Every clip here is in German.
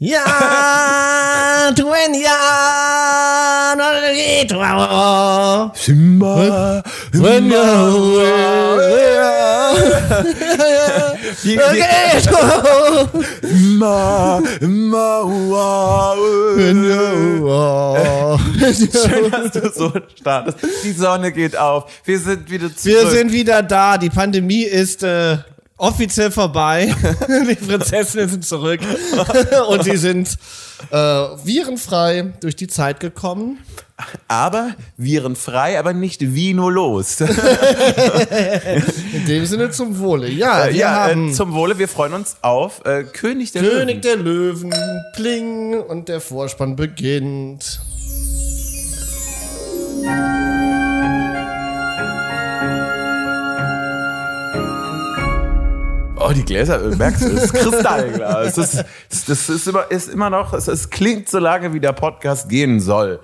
Ja, Tuenya, Simba, Simba, Schön, dass du so startest. Die Sonne geht auf. Wir sind wieder zurück. Wir sind wieder da. Die Pandemie ist äh, offiziell vorbei. Die Prinzessinnen sind zurück. Und sie sind äh, virenfrei durch die Zeit gekommen. aber virenfrei, aber nicht vinolos. In dem Sinne zum Wohle. Ja, wir ja, äh, zum Wohle. Wir freuen uns auf äh, König der König Löwen. der Löwen, Pling und der Vorspann beginnt. Oh, die Gläser, äh, merkst du, das ist Kristallglas. Das ist, das, das ist, immer, ist immer noch, es, es klingt so lange, wie der Podcast gehen soll.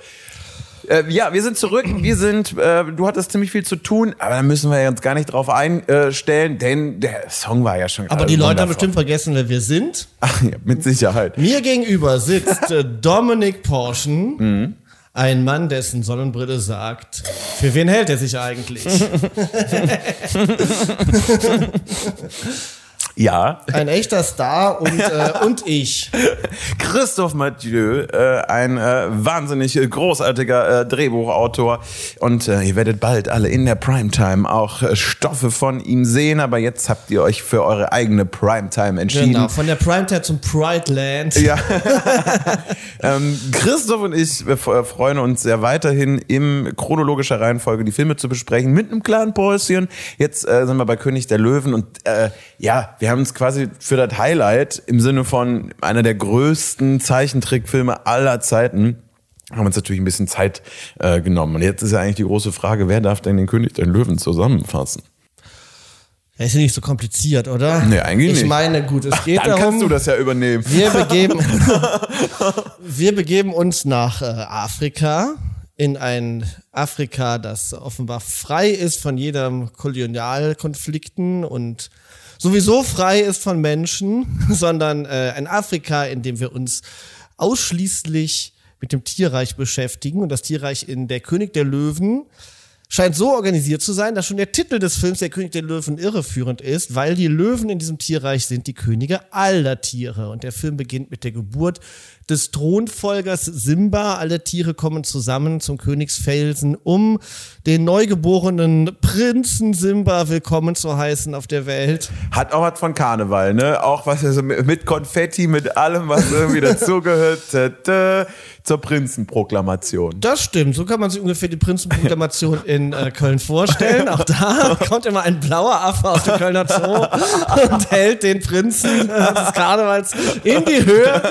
Äh, ja, wir sind zurück. Wir sind, äh, du hattest ziemlich viel zu tun, aber da müssen wir uns gar nicht drauf einstellen, denn der Song war ja schon Aber die Leute haben bestimmt vergessen, wer wir sind. Ach, ja, mit Sicherheit. Mir gegenüber sitzt äh, Dominik Porschen, ein Mann, dessen Sonnenbrille sagt, für wen hält er sich eigentlich? Ja, Ein echter Star und, äh, und ich. Christoph Mathieu, äh, ein äh, wahnsinnig großartiger äh, Drehbuchautor. Und äh, ihr werdet bald alle in der Primetime auch äh, Stoffe von ihm sehen. Aber jetzt habt ihr euch für eure eigene Primetime entschieden. Genau, von der Primetime zum Pride Land. Ja. ähm, Christoph und ich freuen uns sehr weiterhin in chronologischer Reihenfolge die Filme zu besprechen mit einem kleinen Päuschen. Jetzt sind wir bei König der Löwen und ja, wir haben uns quasi für das Highlight im Sinne von einer der größten Zeichentrickfilme aller Zeiten haben uns natürlich ein bisschen Zeit äh, genommen. Und jetzt ist ja eigentlich die große Frage, wer darf denn den König der Löwen zusammenfassen? Ist ja nicht so kompliziert, oder? Nee, eigentlich ich nicht. Ich meine, gut, es geht Dann darum. kannst du das ja übernehmen. Wir begeben, wir begeben uns nach äh, Afrika, in ein Afrika, das offenbar frei ist von jedem Kolonialkonflikten und sowieso frei ist von Menschen, sondern äh, ein Afrika, in dem wir uns ausschließlich mit dem Tierreich beschäftigen und das Tierreich in der König der Löwen scheint so organisiert zu sein, dass schon der Titel des Films Der König der Löwen irreführend ist, weil die Löwen in diesem Tierreich sind die Könige aller Tiere. Und der Film beginnt mit der Geburt des Thronfolgers Simba. Alle Tiere kommen zusammen zum Königsfelsen, um den neugeborenen Prinzen Simba willkommen zu heißen auf der Welt. Hat auch was von Karneval, ne? Auch was also mit Konfetti, mit allem, was irgendwie dazugehört, zur Prinzenproklamation. Das stimmt, so kann man sich ungefähr die Prinzenproklamation in äh, Köln vorstellen. Auch da kommt immer ein blauer Affe aus dem Kölner Zoo und hält den Prinzen äh, des Karnevals in die Höhe.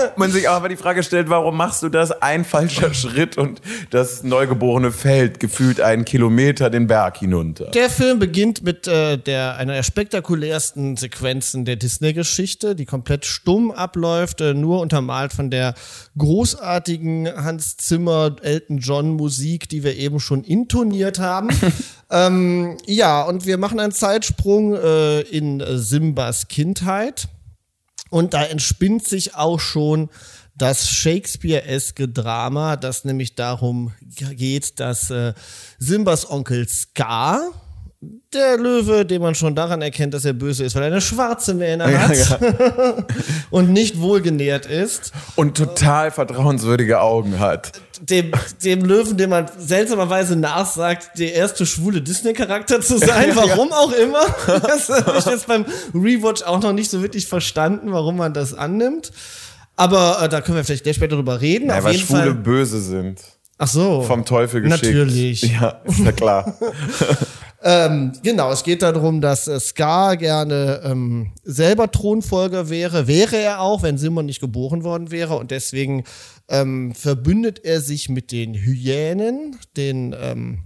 Man sich aber die Frage stellt, warum machst du das? Ein falscher Schritt und das Neugeborene fällt gefühlt einen Kilometer den Berg hinunter. Der Film beginnt mit äh, der, einer der spektakulärsten Sequenzen der Disney-Geschichte, die komplett stumm abläuft, äh, nur untermalt von der großartigen Hans Zimmer, Elton John Musik, die wir eben schon intoniert haben. ähm, ja, und wir machen einen Zeitsprung äh, in Simbas Kindheit. Und da entspinnt sich auch schon das Shakespeare-eske Drama, das nämlich darum geht, dass äh, Simbas Onkel Scar, der Löwe, den man schon daran erkennt, dass er böse ist, weil er eine schwarze Mähne hat und nicht wohlgenährt ist, Und total vertrauenswürdige Augen hat. Dem, dem Löwen, dem man seltsamerweise nachsagt, der erste schwule Disney-Charakter zu sein, warum auch immer. Das habe ich jetzt beim Rewatch auch noch nicht so wirklich verstanden, warum man das annimmt. Aber äh, da können wir vielleicht gleich später drüber reden. Ja, Auf weil jeden Schwule Fall. böse sind. Ach so. Vom Teufel geschickt. Natürlich. Ja, ist ja klar. Ähm, genau, es geht darum, dass äh, Scar gerne ähm, selber Thronfolger wäre. Wäre er auch, wenn Simon nicht geboren worden wäre. Und deswegen ähm, verbündet er sich mit den Hyänen, den ähm,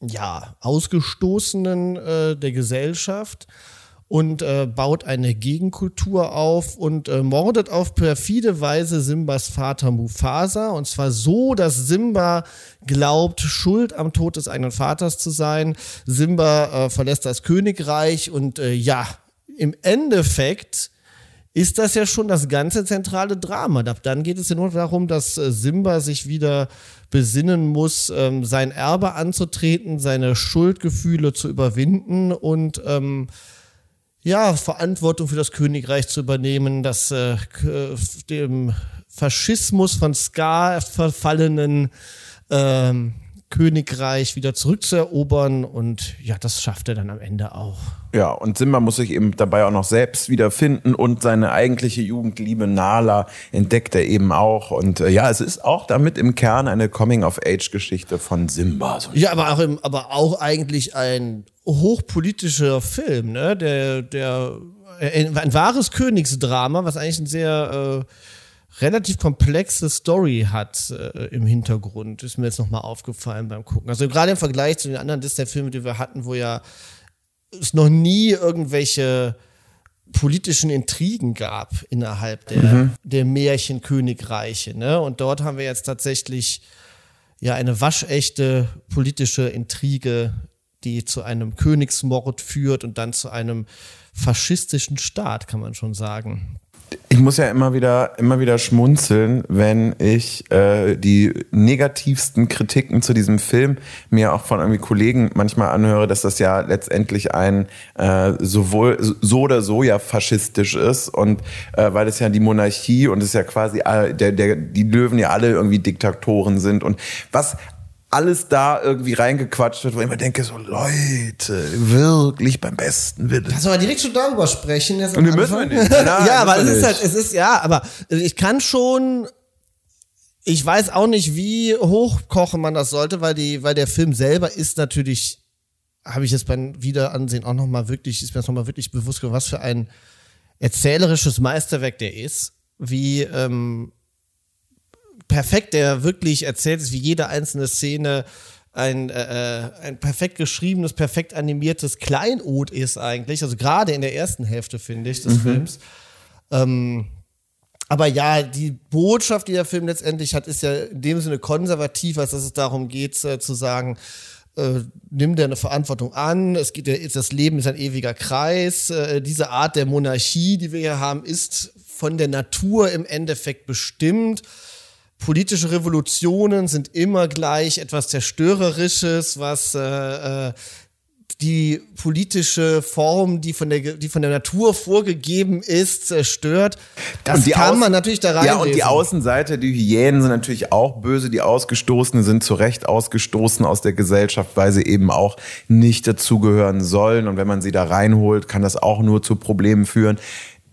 ja, Ausgestoßenen äh, der Gesellschaft und äh, baut eine Gegenkultur auf und äh, mordet auf perfide Weise Simbas Vater Mufasa. Und zwar so, dass Simba glaubt, schuld am Tod des eigenen Vaters zu sein. Simba äh, verlässt das Königreich und äh, ja, im Endeffekt ist das ja schon das ganze zentrale Drama. Dann geht es ja nur darum, dass äh, Simba sich wieder besinnen muss, ähm, sein Erbe anzutreten, seine Schuldgefühle zu überwinden und ähm, ja, Verantwortung für das Königreich zu übernehmen, das äh, dem Faschismus von Ska verfallenen ähm, Königreich wieder zurückzuerobern und ja, das schafft er dann am Ende auch. Ja, und Simba muss sich eben dabei auch noch selbst wiederfinden und seine eigentliche Jugendliebe Nala entdeckt er eben auch. Und äh, ja, es ist auch damit im Kern eine Coming-of-Age-Geschichte von Simba. Ja, aber auch, im, aber auch eigentlich ein hochpolitischer Film, ne? Der, der, ein, wahres Königsdrama, was eigentlich ein sehr äh, relativ komplexe Story hat äh, im Hintergrund, ist mir jetzt nochmal aufgefallen beim Gucken. Also gerade im Vergleich zu den anderen Disney-Filmen, die wir hatten, wo ja es noch nie irgendwelche politischen Intrigen gab innerhalb der, mhm. der Märchenkönigreiche. Ne? Und dort haben wir jetzt tatsächlich ja eine waschechte politische Intrige, die zu einem Königsmord führt und dann zu einem faschistischen Staat, kann man schon sagen. Ich muss ja immer wieder, immer wieder schmunzeln, wenn ich äh, die negativsten Kritiken zu diesem Film mir auch von irgendwie Kollegen manchmal anhöre, dass das ja letztendlich ein äh, sowohl so oder so ja faschistisch ist und äh, weil es ja die Monarchie und es ja quasi der, der, die Löwen ja alle irgendwie Diktatoren sind und was alles da irgendwie reingequatscht wird, wo ich immer denke, so Leute, wirklich beim besten Willen. Lass aber direkt schon darüber sprechen. Jetzt Und wir müssen nicht. Nein, ja, aber es ist halt, es ist, ja, aber ich kann schon, ich weiß auch nicht, wie hochkochen man das sollte, weil die, weil der Film selber ist natürlich, habe ich jetzt beim Wiederansehen auch nochmal wirklich, ist mir das nochmal wirklich bewusst geworden, was für ein erzählerisches Meisterwerk der ist, wie, ähm, perfekt, der wirklich erzählt ist, wie jede einzelne Szene ein, äh, äh, ein perfekt geschriebenes, perfekt animiertes Kleinod ist eigentlich. Also gerade in der ersten Hälfte, finde ich, des mhm. Films. Ähm, aber ja, die Botschaft, die der Film letztendlich hat, ist ja in dem Sinne konservativ, als dass es darum geht, äh, zu sagen, äh, nimm deine Verantwortung an, es geht, das Leben ist ein ewiger Kreis. Äh, diese Art der Monarchie, die wir hier haben, ist von der Natur im Endeffekt bestimmt politische Revolutionen sind immer gleich etwas Zerstörerisches, was äh, äh, die politische Form, die von der, die von der Natur vorgegeben ist, zerstört. Das kann man natürlich da rein. Ja, und die Außenseite, die Hyänen sind natürlich auch böse. Die Ausgestoßenen sind zu Recht ausgestoßen aus der Gesellschaft, weil sie eben auch nicht dazugehören sollen. Und wenn man sie da reinholt, kann das auch nur zu Problemen führen.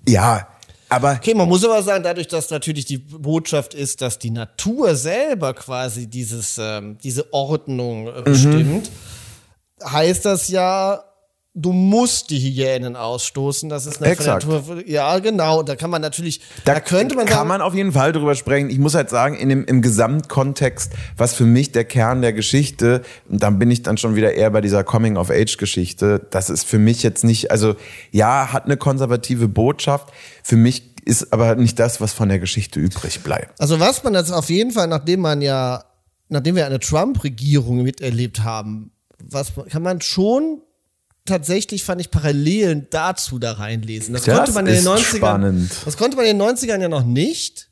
Ja, aber okay, man muss aber sagen, dadurch, dass natürlich die Botschaft ist, dass die Natur selber quasi dieses, ähm, diese Ordnung äh, bestimmt, mhm. heißt das ja, du musst die Hyänen ausstoßen. Das ist eine Exakt. Natur. Ja, genau. Da kann man natürlich, da, da könnte man kann sagen, man auf jeden Fall drüber sprechen. Ich muss halt sagen, in dem, im Gesamtkontext, was für mich der Kern der Geschichte, und dann bin ich dann schon wieder eher bei dieser Coming-of-Age-Geschichte. Das ist für mich jetzt nicht, also ja, hat eine konservative Botschaft. Für mich ist aber nicht das, was von der Geschichte übrig bleibt. Also was man jetzt auf jeden Fall, nachdem man ja, nachdem wir eine Trump-Regierung miterlebt haben, was kann man schon tatsächlich fand ich Parallelen dazu da reinlesen. Das, das konnte man in den 90ern. Spannend. Das konnte man in den 90ern ja noch nicht.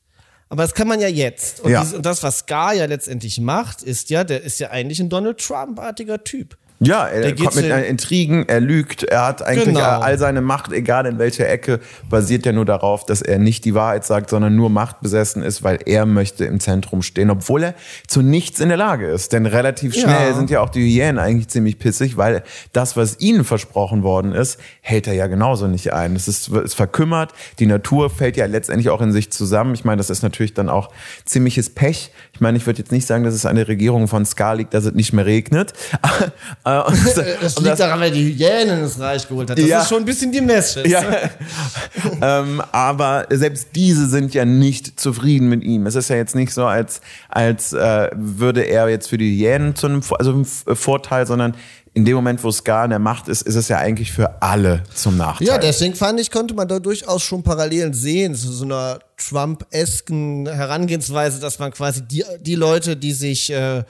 Aber das kann man ja jetzt. Und, ja. Dies, und das, was Scar ja letztendlich macht, ist ja, der ist ja eigentlich ein Donald Trump-artiger Typ. Ja, er kommt mit Intrigen, er lügt, er hat eigentlich genau. all seine Macht, egal in welcher Ecke, basiert ja nur darauf, dass er nicht die Wahrheit sagt, sondern nur machtbesessen ist, weil er möchte im Zentrum stehen, obwohl er zu nichts in der Lage ist. Denn relativ schnell ja. sind ja auch die Hyänen eigentlich ziemlich pissig, weil das, was ihnen versprochen worden ist, hält er ja genauso nicht ein. Es ist, es verkümmert, die Natur fällt ja letztendlich auch in sich zusammen. Ich meine, das ist natürlich dann auch ziemliches Pech. Ich meine, ich würde jetzt nicht sagen, dass es an der Regierung von Ska liegt, dass es nicht mehr regnet. Äh, und, das liegt das, daran, weil die Hyänen ins Reich geholt hat. Das ja, ist schon ein bisschen die Message. Ja. ähm, aber selbst diese sind ja nicht zufrieden mit ihm. Es ist ja jetzt nicht so, als, als äh, würde er jetzt für die Hyänen zu einem also einem Vorteil, sondern in dem Moment, wo Scar in der Macht ist, ist es ja eigentlich für alle zum Nachteil. Ja, deswegen fand ich, konnte man da durchaus schon Parallelen sehen zu so einer Trump-esken Herangehensweise, dass man quasi die, die Leute, die sich äh,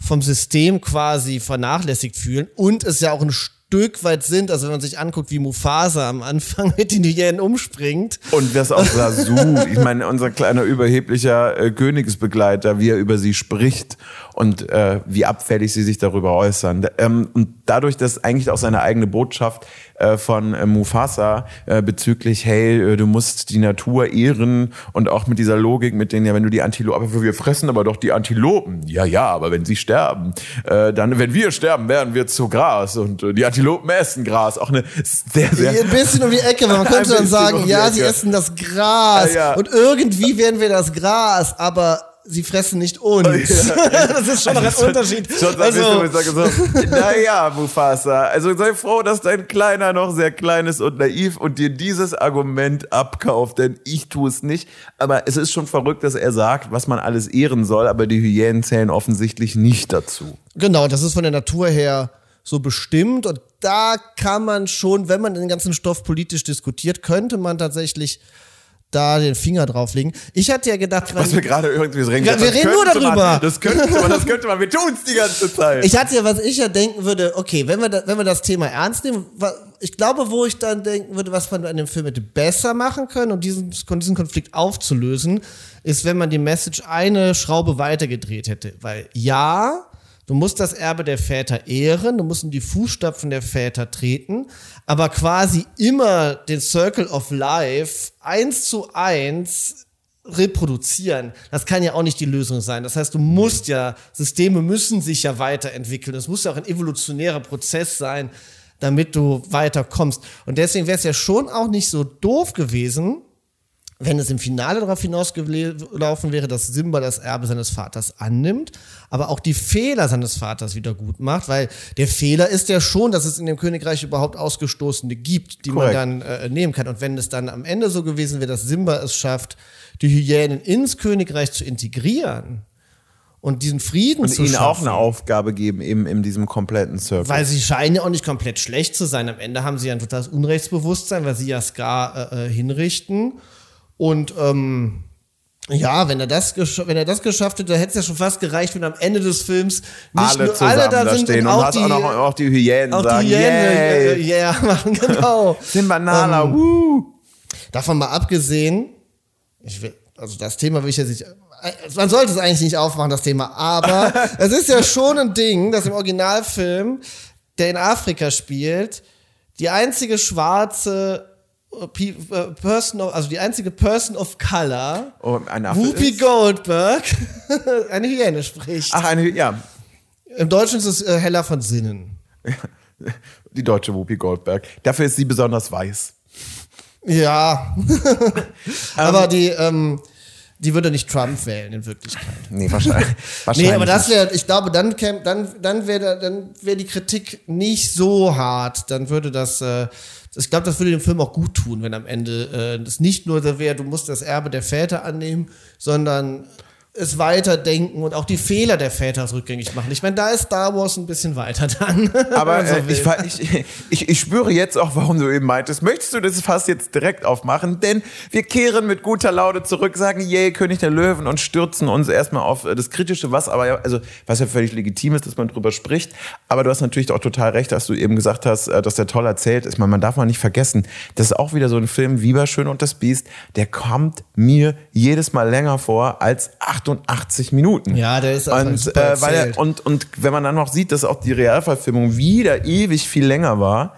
vom System quasi vernachlässigt fühlen und es ja auch ein Stück weit sind. Also wenn man sich anguckt, wie Mufasa am Anfang mit den Hyänen umspringt. Und das auch Sasu, ich meine, unser kleiner überheblicher äh, Königsbegleiter, wie er über sie spricht und äh, wie abfällig sie sich darüber äußern. Ähm, und dadurch, dass eigentlich auch seine eigene Botschaft äh, von äh, Mufasa äh, bezüglich, hey, äh, du musst die Natur ehren und auch mit dieser Logik, mit denen ja, wenn du die Antilopen, aber wir fressen aber doch die Antilopen. Ja, ja, aber wenn sie sterben, äh, dann, wenn wir sterben, werden wir zu Gras und äh, die Antilopen essen Gras. Auch eine sehr, sehr. Ein bisschen um die Ecke, weil man könnte dann sagen, ja, sie essen das Gras Ja, ja. und irgendwie werden wir das Gras, aber sie fressen nicht uns. das ist schon noch ein Unterschied. Schon Also, so, naja, Mufasa, also sei froh, dass dein Kleiner noch sehr klein ist und naiv und dir dieses Argument abkauft, denn ich tue es nicht. Aber es ist schon verrückt, dass er sagt, was man alles ehren soll, aber die Hyänen zählen offensichtlich nicht dazu. Genau, das ist von der Natur her so bestimmt und da kann man schon, wenn man den ganzen Stoff politisch diskutiert, könnte man tatsächlich da den Finger drauflegen. Ich hatte ja gedacht, Was wir gerade irgendwie reden. Ja, wir reden nur könnte Man, darüber. das könnte man, das könnte man, wir tun es die ganze Zeit. ich hatte ja, was ich ja denken würde, okay, wenn wir, da, wenn wir das Thema ernst nehmen, ich glaube, wo ich dann denken würde, was man an dem Film hätte besser machen können, um diesen, diesen Konflikt aufzulösen, ist, wenn man die Message eine Schraube weitergedreht hätte. Weil ja, du musst das Erbe der Väter ehren, du musst in die Fußstapfen der Väter treten, aber quasi immer den Circle of Life eins zu eins reproduzieren. Das kann ja auch nicht die Lösung sein. Das heißt, du musst ja, Systeme müssen sich ja weiterentwickeln. Es muss ja auch ein evolutionärer Prozess sein, damit du weiterkommst. Und deswegen wäre es ja schon auch nicht so doof gewesen, wenn es im Finale darauf hinausgelaufen wäre, dass Simba das Erbe seines Vaters annimmt, aber auch die Fehler seines Vaters wieder gut macht, weil der Fehler ist ja schon, dass es in dem Königreich überhaupt Ausgestoßene gibt, die Korrekt. man dann äh, nehmen kann. Und wenn es dann am Ende so gewesen wäre, dass Simba es schafft, die Hyänen ins Königreich zu integrieren und diesen Frieden und zu ihnen schaffen, auch eine Aufgabe geben, eben in diesem kompletten Circle. weil sie scheinen ja auch nicht komplett schlecht zu sein. Am Ende haben sie ja ein totales Unrechtsbewusstsein, weil sie ja Scar äh, äh, hinrichten. Und ähm, ja, wenn er das, wenn er das geschafft hätte, hätte es ja schon fast gereicht, wenn am Ende des Films nicht alle nur zusammen alle da, da sind stehen und und, auch hast die, auch noch auch die Hyänen auch sagen, die Hyänen äh, yay, yeah machen, genau. Simba Nala, Ähm, woo. Davon mal abgesehen, ich will, also das Thema will ich jetzt nicht, man sollte es eigentlich nicht aufmachen, das Thema, aber es ist ja schon ein Ding, dass im Originalfilm, der in Afrika spielt, die einzige schwarze äh, äh, Person, of, also die einzige Person of Color, Oh, Whoopi? Goldberg, eine Hyäne spricht. Ach, eine, ja, Im Deutschen ist es äh, Hella von Sinnen. die deutsche Whoopi Goldberg. Dafür ist sie besonders weiß. Ja. aber die, ähm, die würde nicht Trump wählen in Wirklichkeit. Nee, wahrscheinlich. wahrscheinlich Nee, aber das wäre, ich glaube, dann käm, dann, dann wäre dann wäre die Kritik nicht so hart. Dann würde das, äh, ich glaube, das würde dem Film auch gut tun, wenn am Ende äh, das nicht nur so wäre, du musst das Erbe der Väter annehmen, sondern es weiterdenken und auch die Fehler der Väter rückgängig machen. Ich meine, da ist Star Wars ein bisschen weiter dann. Aber man so äh, ich, ich, ich, ich spüre jetzt auch, warum du eben meintest, möchtest du das Fass jetzt direkt aufmachen? Denn wir kehren mit guter Laune zurück, sagen, yay, König der Löwen und stürzen uns erstmal auf äh, das Kritische, was aber ja, also was ja völlig legitim ist, dass man drüber spricht. Aber du hast natürlich auch total recht, dass du eben gesagt hast, äh, dass der toll erzählt ist. Meine, man darf mal nicht vergessen, das ist auch wieder so ein Film, wie bei Schön und das Biest, der kommt mir jedes Mal länger vor als 88 Minuten. Ja, der ist und, äh, weil er, und, und wenn man dann noch sieht, dass auch die Realverfilmung wieder ewig viel länger war,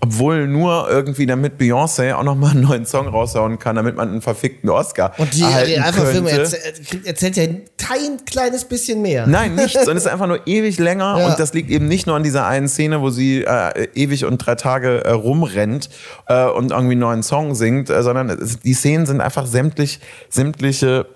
obwohl nur irgendwie damit Beyoncé auch nochmal einen neuen Song raushauen kann, damit man einen verfickten Oscar und die erhalten Realverfilmung könnte. erzählt, erzählt ja kein kleines bisschen mehr. Nein, nichts, sondern es ist einfach nur ewig länger Ja. und das liegt eben nicht nur an dieser einen Szene, wo sie äh, ewig und drei Tage äh, rumrennt äh, und irgendwie einen neuen Song singt, äh, sondern es, die Szenen sind einfach sämtlich, sämtliche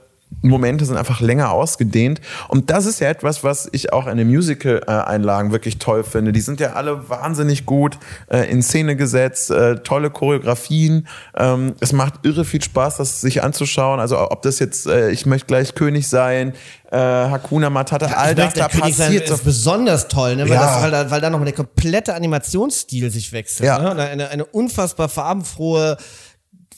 Momente sind einfach länger ausgedehnt und das ist ja etwas, was ich auch in den Musical-Einlagen wirklich toll finde. Die sind ja alle wahnsinnig gut äh, in Szene gesetzt, äh, tolle Choreografien. Ähm, es macht irre viel Spaß, das sich anzuschauen. Also ob das jetzt, äh, ich möchte gleich König sein, äh, Hakuna Matata, all Ich das, da König passiert ist besonders toll, ne? weil, Ja. das, weil, da, weil da noch der komplette Animationsstil sich wechselt. Ja. Ne? Und Eine, eine unfassbar farbenfrohe,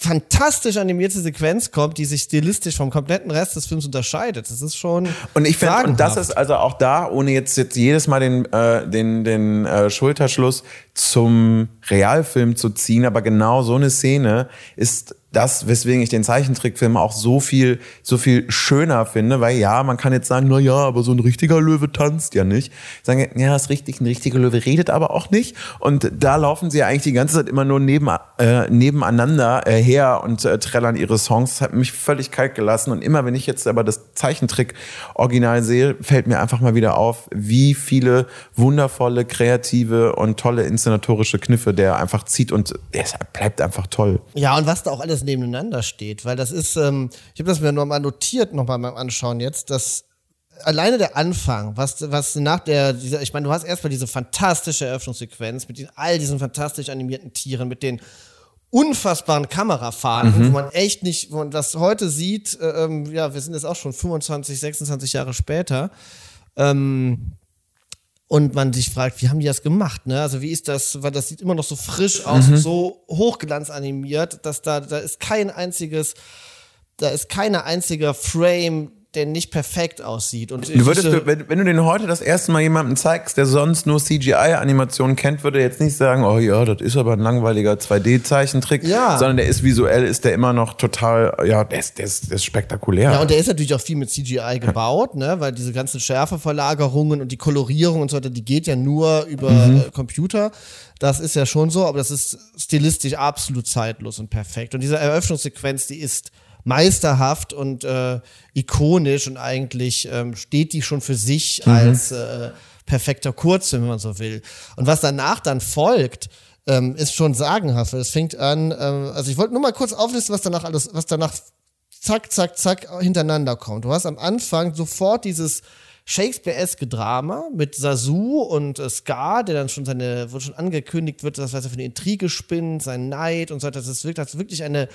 fantastisch animierte Sequenz kommt, die sich stilistisch vom kompletten Rest des Films unterscheidet. Das ist schon. Und ich finde, und das ist also auch da, ohne jetzt, jetzt jedes Mal den, äh, den, den äh, Schulterschluss zum Realfilm zu ziehen, aber genau so eine Szene ist das, weswegen ich den Zeichentrickfilm auch so viel, so viel schöner finde, weil ja, man kann jetzt sagen, na ja, aber so ein richtiger Löwe tanzt ja nicht. Sagen, ja, ist richtig, ein richtiger Löwe redet aber auch nicht. Und da laufen sie ja eigentlich die ganze Zeit immer nur neben, äh, nebeneinander äh, her und äh, trällern ihre Songs. Das hat mich völlig kalt gelassen. Und immer wenn ich jetzt aber das Zeichentrick-Original sehe, fällt mir einfach mal wieder auf, wie viele wundervolle, kreative und tolle inszenatorische Kniffe der einfach zieht und es bleibt einfach toll. Ja, und was da auch alles nebeneinander steht, weil das ist, ähm, ich habe das mir nochmal notiert, nochmal beim Anschauen jetzt, dass alleine der Anfang, was, was nach der, dieser, ich meine, du hast erstmal diese fantastische Eröffnungssequenz mit diesen, all diesen fantastisch animierten Tieren, mit den unfassbaren Kamerafahrten, mhm. wo man echt nicht, wo man das heute sieht, äh, ähm, ja, wir sind jetzt auch schon 25, 26 Jahre später, ähm, und man sich fragt, wie haben die das gemacht, ne? Also wie ist das, weil das sieht immer noch so frisch aus, mhm. so hochglanzanimiert, dass da, da ist kein einziges, da ist keine einziger Frame, der nicht perfekt aussieht. Und du würdest, diese, wenn, wenn, du den heute das erste Mal jemandem zeigst, der sonst nur CGI-Animationen kennt, würde jetzt nicht sagen, oh ja, das ist aber ein langweiliger 2D-Zeichentrick, ja. sondern der ist visuell, ist der immer noch total, ja, der ist, der ist, der ist spektakulär. Ja, und der ist natürlich auch viel mit CGI gebaut, ne, weil diese ganzen Schärfeverlagerungen und die Kolorierung und so weiter, die geht ja nur über mhm. äh, Computer. Das ist ja schon so, aber das ist stilistisch absolut zeitlos und perfekt. Und diese Eröffnungssequenz, die ist meisterhaft und äh, ikonisch und eigentlich ähm, steht die schon für sich mhm. als äh, perfekter Kurzfilm, wenn man so will. Und was danach dann folgt, ähm, ist schon sagenhaft. Es fängt an, ähm, also ich wollte nur mal kurz auflisten, was danach alles, was danach zack, zack, zack hintereinander kommt. Du hast am Anfang sofort dieses Shakespeare-eske Drama mit Sasu und äh, Scar, der dann schon seine, wo schon angekündigt wird, dass was er für eine Intrige spinnt, sein Neid und so weiter. Das ist wirklich, das ist wirklich eine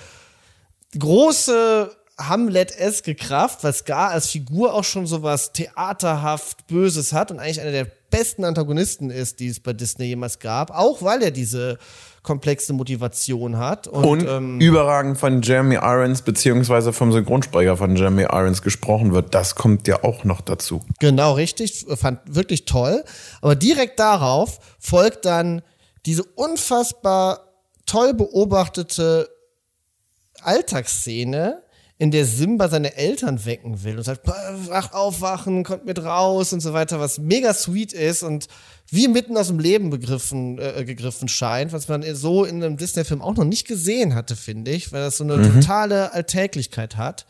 große Hamlet-eske Kraft, weil Scar als Figur auch schon sowas theaterhaft Böses hat und eigentlich einer der besten Antagonisten ist, die es bei Disney jemals gab, auch weil er diese komplexe Motivation hat. Und, und ähm, überragend von Jeremy Irons beziehungsweise vom Synchronsprecher von Jeremy Irons gesprochen wird. Das kommt ja auch noch dazu. Genau, richtig. Fand wirklich toll. Aber direkt darauf folgt dann diese unfassbar toll beobachtete Alltagsszene, in der Simba seine Eltern wecken will und sagt, wach aufwachen, kommt mit raus und so weiter, was mega sweet ist und wie mitten aus dem Leben begriffen, äh, gegriffen scheint, was man so in einem Disney-Film auch noch nicht gesehen hatte, finde ich, weil das so eine mhm. totale Alltäglichkeit hat.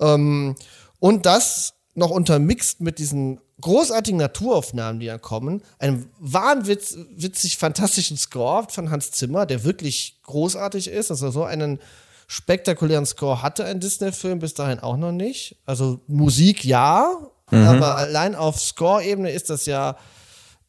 Ähm, und das noch untermixt mit diesen großartigen Naturaufnahmen, die dann kommen, einem wahnwitzig fantastischen Score von Hans Zimmer, der wirklich großartig ist, also so einen spektakulären Score hatte ein Disney-Film bis dahin auch noch nicht. Also Musik ja, mhm. aber allein auf Score-Ebene ist das ja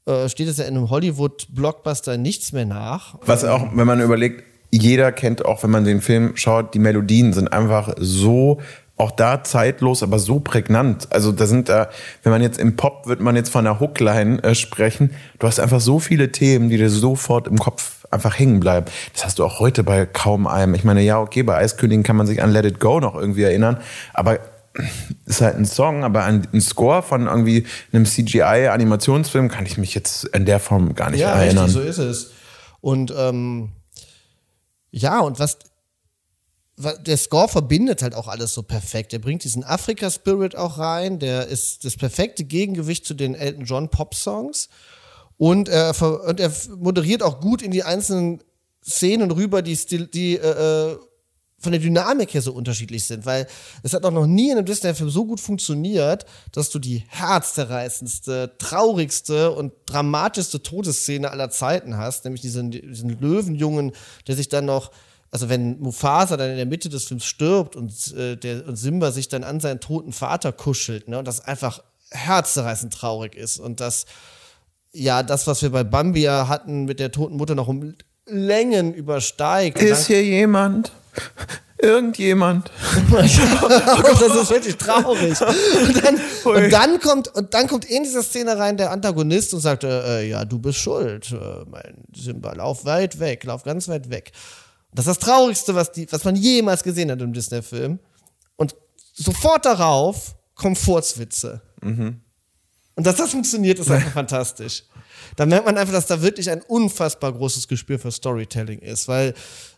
äh, steht es ja in einem Hollywood-Blockbuster nichts mehr nach. Was auch, wenn man überlegt, jeder kennt auch, wenn man den Film schaut, die Melodien sind einfach so auch da zeitlos, aber so prägnant. Also da sind da, wenn man jetzt im Pop wird man jetzt von einer Hookline äh, sprechen. Du hast einfach so viele Themen, die dir sofort im Kopf einfach hängen bleiben. Das hast du auch heute bei kaum einem. Ich meine, ja, okay, bei Eiskönigin kann man sich an Let It Go noch irgendwie erinnern, aber ist halt ein Song, aber an einen Score von irgendwie einem CGI-Animationsfilm kann ich mich jetzt in der Form gar nicht ja, erinnern. Richtig, so ist es. Und ähm, ja, und was der Score verbindet halt auch alles so perfekt. Er bringt diesen Afrika-Spirit auch rein. Der ist das perfekte Gegengewicht zu den Elton John Pop-Songs. Und er, und er moderiert auch gut in die einzelnen Szenen rüber, die, die äh, äh, von der Dynamik her so unterschiedlich sind, weil es hat auch noch nie in einem Disney-Film so gut funktioniert, dass du die herzzerreißendste, traurigste und dramatischste Todesszene aller Zeiten hast, nämlich diesen, diesen Löwenjungen, der sich dann noch also wenn Mufasa dann in der Mitte des Films stirbt und, äh, der, und Simba sich dann an seinen toten Vater kuschelt, ne, und das einfach herzzerreißend traurig ist und das ja, das, was wir bei Bambia hatten mit der toten Mutter noch um Längen übersteigt. Ist hier jemand? Irgendjemand. das ist wirklich traurig. Und dann, und dann, kommt, und dann kommt in diese Szene rein der Antagonist und sagt, äh, äh, ja, du bist schuld, äh, mein Simba, lauf weit weg, lauf ganz weit weg. Das ist das Traurigste, was, die, was man jemals gesehen hat im Disney-Film. Und sofort darauf kommen Furzwitze. Mhm. Und dass das funktioniert, ist einfach fantastisch. Da merkt man einfach, dass da wirklich ein unfassbar großes Gespür für Storytelling ist, weil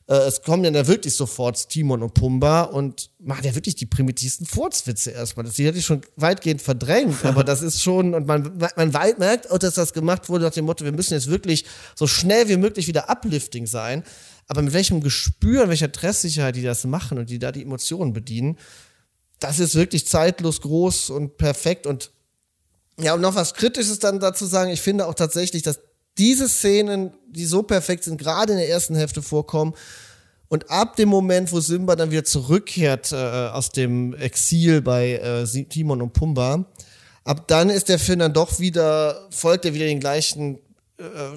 äh, es kommen dann da wirklich sofort Timon und Pumba und machen ja wirklich die primitivsten Furzwitze erstmal. Das hätte ich schon weitgehend verdrängt, aber das ist schon, und man, man merkt auch, dass das gemacht wurde nach dem Motto, wir müssen jetzt wirklich so schnell wie möglich wieder uplifting sein. Aber mit welchem Gespür, welcher Tresssicherheit die das machen und die da die Emotionen bedienen, das ist wirklich zeitlos groß und perfekt. Und ja, und noch was Kritisches dann dazu sagen, ich finde auch tatsächlich, dass diese Szenen, die so perfekt sind, gerade in der ersten Hälfte vorkommen. Und ab dem Moment, wo Simba dann wieder zurückkehrt äh, aus dem Exil bei äh, Timon und Pumba, ab dann ist der Film dann doch wieder, folgt er wieder den gleichen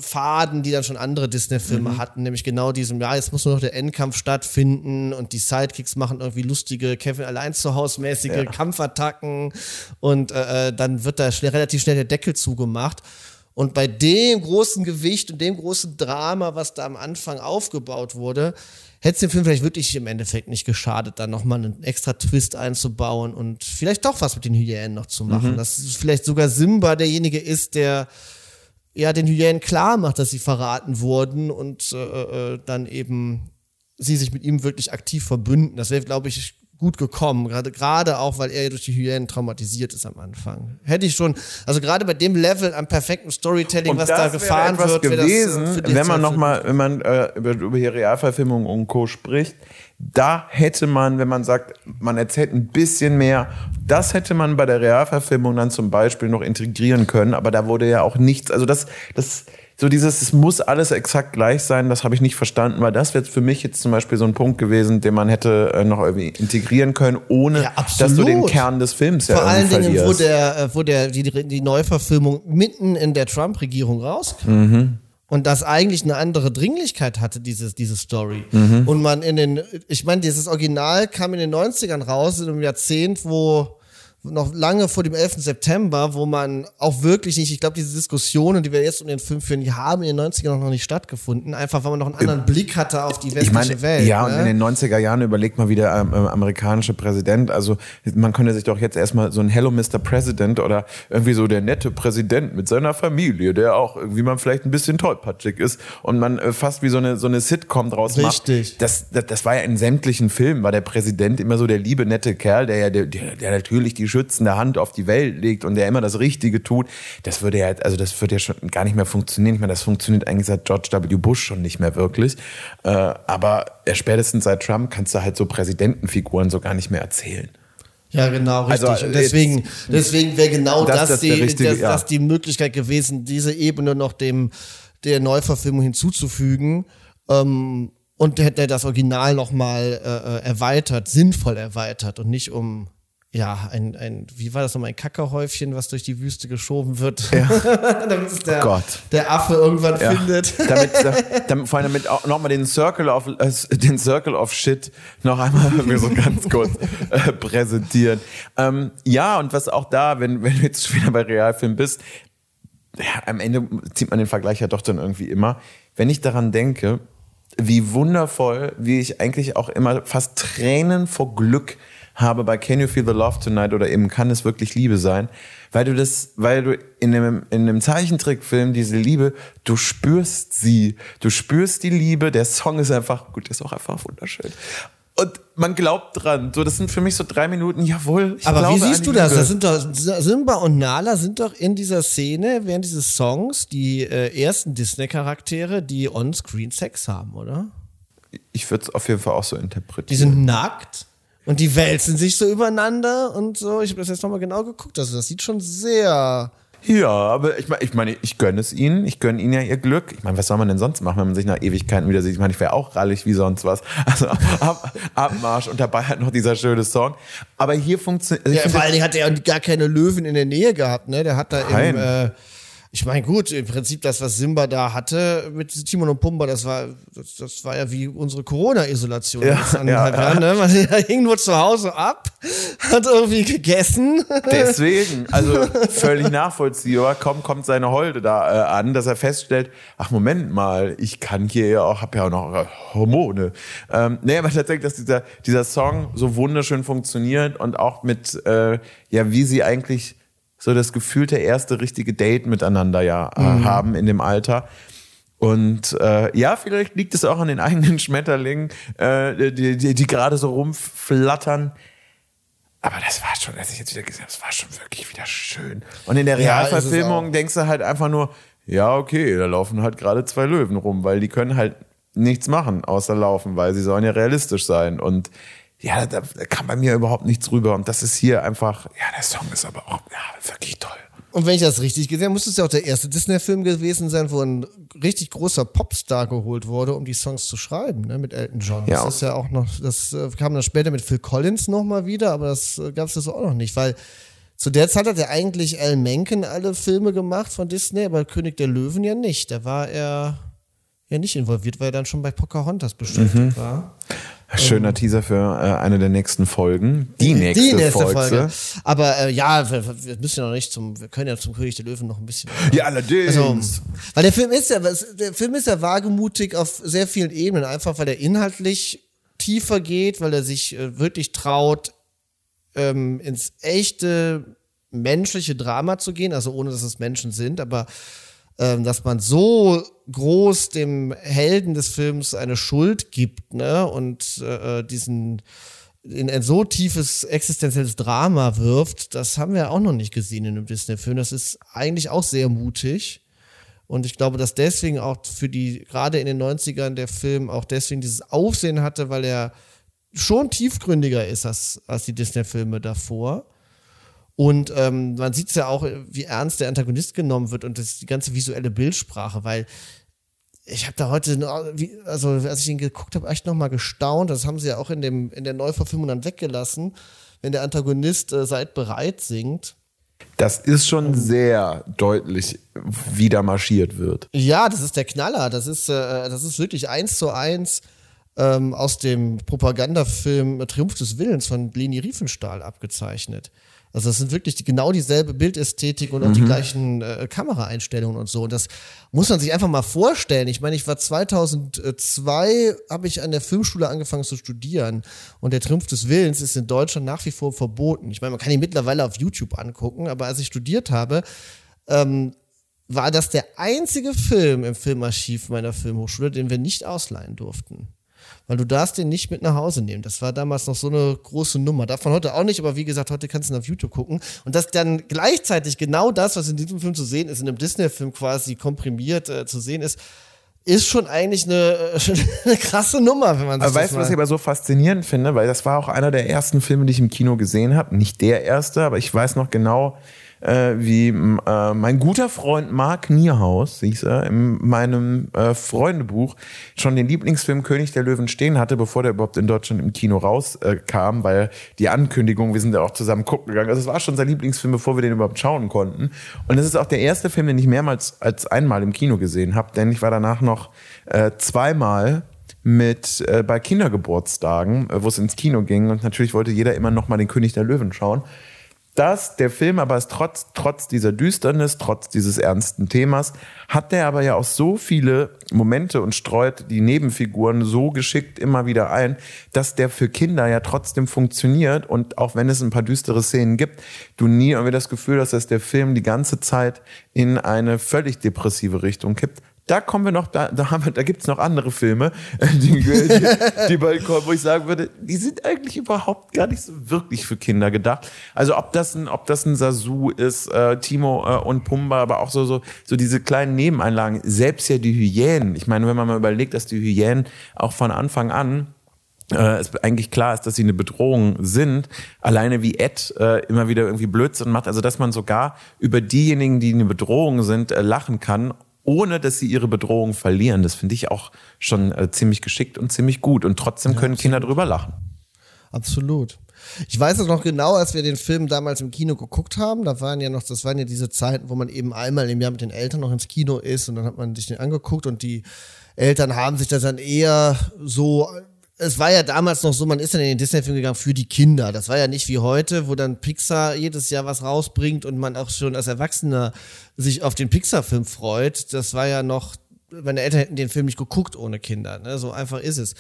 Faden, die dann schon andere Disney-Filme mhm. hatten, nämlich genau diesem, ja, jetzt muss nur noch der Endkampf stattfinden und die Sidekicks machen irgendwie lustige Kevin allein zu Hause mäßige ja. Kampfattacken und äh, äh, dann wird da schnell, relativ schnell der Deckel zugemacht. Und bei dem großen Gewicht und dem großen Drama, was da am Anfang aufgebaut wurde, hätte es dem Film vielleicht wirklich im Endeffekt nicht geschadet, da nochmal einen extra Twist einzubauen und vielleicht doch was mit den Hyänen noch zu machen. Mhm. Dass vielleicht sogar Simba derjenige ist, der ja den Hyänen klar macht, dass sie verraten wurden und äh, äh, dann eben sie sich mit ihm wirklich aktiv verbünden. Das wäre, glaube ich, gut gekommen, gerade gerade auch, weil er durch die Hyänen traumatisiert ist am Anfang. Hätte ich schon, also gerade bei dem Level am perfekten Storytelling, und was da gefahren wird, gewesen, das wenn man noch mal, wenn man äh, über, über die Realverfilmung und Co spricht, da hätte man, wenn man sagt, man erzählt ein bisschen mehr, das hätte man bei der Realverfilmung dann zum Beispiel noch integrieren können, aber da wurde ja auch nichts, also das, das, so dieses, es muss alles exakt gleich sein, das habe ich nicht verstanden, weil das wäre für mich jetzt zum Beispiel so ein Punkt gewesen, den man hätte äh, noch irgendwie integrieren können, ohne ja, dass du den Kern des Films Vor ja allen Dingen, verlierst. wo der, äh, wo der, die, die Neuverfilmung mitten in der Trump-Regierung rauskam. Mhm und das eigentlich eine andere Dringlichkeit hatte, dieses, diese Story. Mhm. Und man in den, ich meine, dieses Original kam in den 90ern raus, in einem Jahrzehnt, wo noch lange vor dem 11. September, wo man auch wirklich nicht, ich glaube, diese Diskussionen, die wir jetzt um den Film führen, die haben in den 90ern noch nicht stattgefunden, einfach weil man noch einen anderen Blick hatte auf die westliche ich meine, Welt. Ja, ne? und in den 90er Jahren überlegt mal wieder ähm, ähm, amerikanische Präsident, also man könnte sich doch jetzt erstmal so ein Hello Mr. President oder irgendwie so der nette Präsident mit seiner Familie, der auch irgendwie man vielleicht ein bisschen tollpatschig ist und man äh, fast wie so eine, so eine Sitcom draus Richtig. macht. Richtig. Das, das, das war ja in sämtlichen Filmen, war der Präsident immer so der liebe, nette Kerl, der ja, der, der natürlich die schützende Hand auf die Welt legt und der immer das Richtige tut, das würde ja, also das würde ja schon gar nicht mehr funktionieren. Ich meine, das funktioniert eigentlich seit George W. Bush schon nicht mehr wirklich. Äh, aber spätestens seit Trump kannst du halt so Präsidentenfiguren so gar nicht mehr erzählen. Ja, genau, richtig. Also, und deswegen, deswegen wäre genau das, das, das, die, richtige, das, ja. das die Möglichkeit gewesen, diese Ebene noch dem der Neuverfilmung hinzuzufügen. Ähm, und hätte das Original nochmal äh, äh, erweitert, sinnvoll erweitert und nicht um ja, ein, ein, wie war das nochmal, ein Kackerhäufchen, was durch die Wüste geschoben wird, ja. damit es der, oh der Affe irgendwann ja. findet. damit, damit, vor allem damit auch nochmal den Circle of, äh, den Circle of Shit noch einmal so ganz kurz äh, präsentieren. Ähm, ja, und was auch da, wenn, wenn du jetzt schon wieder bei Realfilm bist, ja, am Ende zieht man den Vergleich ja doch dann irgendwie immer. Wenn ich daran denke, wie wundervoll, wie ich eigentlich auch immer fast Tränen vor Glück habe bei Can You Feel the Love Tonight oder eben Kann es wirklich Liebe sein, weil du das, weil du in einem, in einem Zeichentrickfilm diese Liebe, du spürst sie, du spürst die Liebe, der Song ist einfach, gut, der ist auch einfach wunderschön. Und man glaubt dran. So, das sind für mich so drei Minuten, jawohl. Aber wie siehst du das? Das sind doch, Simba und Nala sind doch in dieser Szene während dieses Songs die äh, ersten Disney-Charaktere, die on-screen Sex haben, oder? Ich würde es auf jeden Fall auch so interpretieren. Die sind nackt und die wälzen sich so übereinander und so. Ich habe das jetzt nochmal genau geguckt. Also das sieht schon sehr. Ja, aber ich meine, ich, mein, ich gönne es ihnen. Ich gönne ihnen ja ihr Glück. Ich meine, was soll man denn sonst machen, wenn man sich nach Ewigkeiten wieder sieht? Ich meine, ich wäre auch rallig wie sonst was. Also ab, Abmarsch und dabei halt noch dieser schöne Song. Aber hier funktioniert. Also ja, vor allen Dingen hat er ja gar keine Löwen in der Nähe gehabt, ne? Der hat da Nein. im. Äh, ich meine, gut, im Prinzip das, was Simba da hatte mit Timon und Pumba, das war, das, das war ja wie unsere Corona-Isolation. Ja, ja, ja. Ne? Man hing nur zu Hause ab, hat irgendwie gegessen. Deswegen, also völlig nachvollziehbar, kaum kommt seine Holde da äh, an, dass er feststellt, ach Moment mal, ich kann hier ja auch, hab ja auch noch äh, Hormone. Ähm, nee, aber tatsächlich, dass dieser, dieser Song so wunderschön funktioniert und auch mit, äh, ja, wie sie eigentlich so das gefühlte erste richtige Date miteinander ja äh, mhm. haben in dem Alter. Und äh, ja, vielleicht liegt es auch an den eigenen Schmetterlingen, äh, die, die, die gerade so rumflattern. Aber das war schon, als ich jetzt wieder gesehen habe, das war schon wirklich wieder schön. Und in der Realverfilmung ja, denkst du halt einfach nur, ja, okay, da laufen halt gerade zwei Löwen rum, weil die können halt nichts machen, außer laufen, weil sie sollen ja realistisch sein. Und ja, da, da kam bei mir überhaupt nichts rüber. Und das ist hier einfach, ja, der Song ist aber auch ja, wirklich toll. Und wenn ich das richtig gesehen habe, muss es ja auch der erste Disney-Film gewesen sein, wo ein richtig großer Popstar geholt wurde, um die Songs zu schreiben, ne, mit Elton John. Ja. Das ist ja auch noch, das äh, kam dann später mit Phil Collins nochmal wieder, aber das äh, gab es das auch noch nicht, weil zu der Zeit hat er eigentlich Alan Menken alle Filme gemacht von Disney, aber König der Löwen ja nicht. Da war er ja nicht involviert, weil er dann schon bei Pocahontas beschäftigt mhm. war. Schöner ähm, Teaser für äh, eine der nächsten Folgen. Die nächste, die nächste Folge. Folge. Aber äh, ja, wir, wir, müssen ja noch nicht zum, wir können ja zum König der Löwen noch ein bisschen. Ja, allerdings. Also, weil der Film ist ja, der Film ist ja wagemutig auf sehr vielen Ebenen, einfach weil er inhaltlich tiefer geht, weil er sich äh, wirklich traut, ähm, ins echte menschliche Drama zu gehen, also ohne dass es Menschen sind, aber dass man so groß dem Helden des Films eine Schuld gibt, ne? Und äh, diesen in ein so tiefes existenzielles Drama wirft, das haben wir auch noch nicht gesehen in einem Disney-Film. Das ist eigentlich auch sehr mutig. Und ich glaube, dass deswegen auch für die, gerade in den 90ern, der Film auch deswegen dieses Aufsehen hatte, weil er schon tiefgründiger ist als, als die Disney-Filme davor. Und ähm, man sieht es ja auch, wie ernst der Antagonist genommen wird und das, die ganze visuelle Bildsprache, weil ich habe da heute, also als ich ihn geguckt habe, echt nochmal gestaunt. Das haben sie ja auch in, dem, in der Neuverfilmung dann weggelassen, wenn der Antagonist äh, Seid bereit singt. Das ist schon sehr deutlich, wie da marschiert wird. Ja, das ist der Knaller. Das ist, äh, das ist wirklich eins zu eins ähm, aus dem Propagandafilm Triumph des Willens von Leni Riefenstahl abgezeichnet. Also das sind wirklich die, genau dieselbe Bildästhetik und auch mhm. die gleichen äh, Kameraeinstellungen und so. Und das muss man sich einfach mal vorstellen. Ich meine, ich war 2002, habe ich an der Filmschule angefangen zu studieren und der Triumph des Willens ist in Deutschland nach wie vor verboten. Ich meine, man kann ihn mittlerweile auf YouTube angucken, aber als ich studiert habe, ähm, war das der einzige Film im Filmarchiv meiner Filmhochschule, den wir nicht ausleihen durften weil du darfst den nicht mit nach Hause nehmen. Das war damals noch so eine große Nummer. Davon heute auch nicht, aber wie gesagt, heute kannst du ihn auf YouTube gucken. Und dass dann gleichzeitig genau das, was in diesem Film zu sehen ist, in einem Disney-Film quasi komprimiert äh, zu sehen ist, ist schon eigentlich eine, äh, eine krasse Nummer, wenn man sich Aber weißt du, was ich aber so faszinierend finde? Weil das war auch einer der ersten Filme, die ich im Kino gesehen habe. Nicht der erste, aber ich weiß noch genau, äh, wie äh, mein guter Freund Mark Nierhaus, hieß er, in meinem äh, Freundebuch schon den Lieblingsfilm König der Löwen stehen hatte, bevor der überhaupt in Deutschland im Kino rauskam, äh, weil die Ankündigung, wir sind ja auch zusammen gucken gegangen, also es war schon sein Lieblingsfilm, bevor wir den überhaupt schauen konnten. Und es ist auch der erste Film, den ich mehrmals als einmal im Kino gesehen habe, denn ich war danach noch äh, zweimal mit äh, bei Kindergeburtstagen, äh, wo es ins Kino ging. Und natürlich wollte jeder immer noch mal den König der Löwen schauen dass der Film aber ist trotz, trotz dieser Düsternis, trotz dieses ernsten Themas, hat der aber ja auch so viele Momente und streut die Nebenfiguren so geschickt immer wieder ein, dass der für Kinder ja trotzdem funktioniert. Und auch wenn es ein paar düstere Szenen gibt, du nie irgendwie das Gefühl hast, dass der Film die ganze Zeit in eine völlig depressive Richtung kippt, da kommen wir noch, da, da, haben wir, da gibt's noch andere Filme, die, die, die bald kommen, wo ich sagen würde, die sind eigentlich überhaupt gar nicht so wirklich für Kinder gedacht. Also ob das ein, ob das ein Sasu ist, äh, Timo äh, und Pumba, aber auch so, so, so diese kleinen Nebeneinlagen, selbst ja die Hyänen. Ich meine, wenn man mal überlegt, dass die Hyänen auch von Anfang an äh, es eigentlich klar ist, dass sie eine Bedrohung sind, alleine wie Ed äh, immer wieder irgendwie Blödsinn macht, also dass man sogar über diejenigen, die eine Bedrohung sind, äh, lachen kann ohne dass sie ihre Bedrohung verlieren. Das finde ich auch schon äh, ziemlich geschickt und ziemlich gut. Und trotzdem können ja, Kinder drüber lachen. Absolut. Ich weiß es noch genau, als wir den Film damals im Kino geguckt haben. Da waren ja noch, das waren ja diese Zeiten, wo man eben einmal im Jahr mit den Eltern noch ins Kino ist und dann hat man sich den angeguckt und die Eltern haben sich das dann eher so es war ja damals noch so, man ist dann in den Disney-Film gegangen für die Kinder. Das war ja nicht wie heute, wo dann Pixar jedes Jahr was rausbringt und man auch schon als Erwachsener sich auf den Pixar-Film freut. Das war ja noch, meine Eltern hätten den Film nicht geguckt ohne Kinder. Ne? So einfach ist es.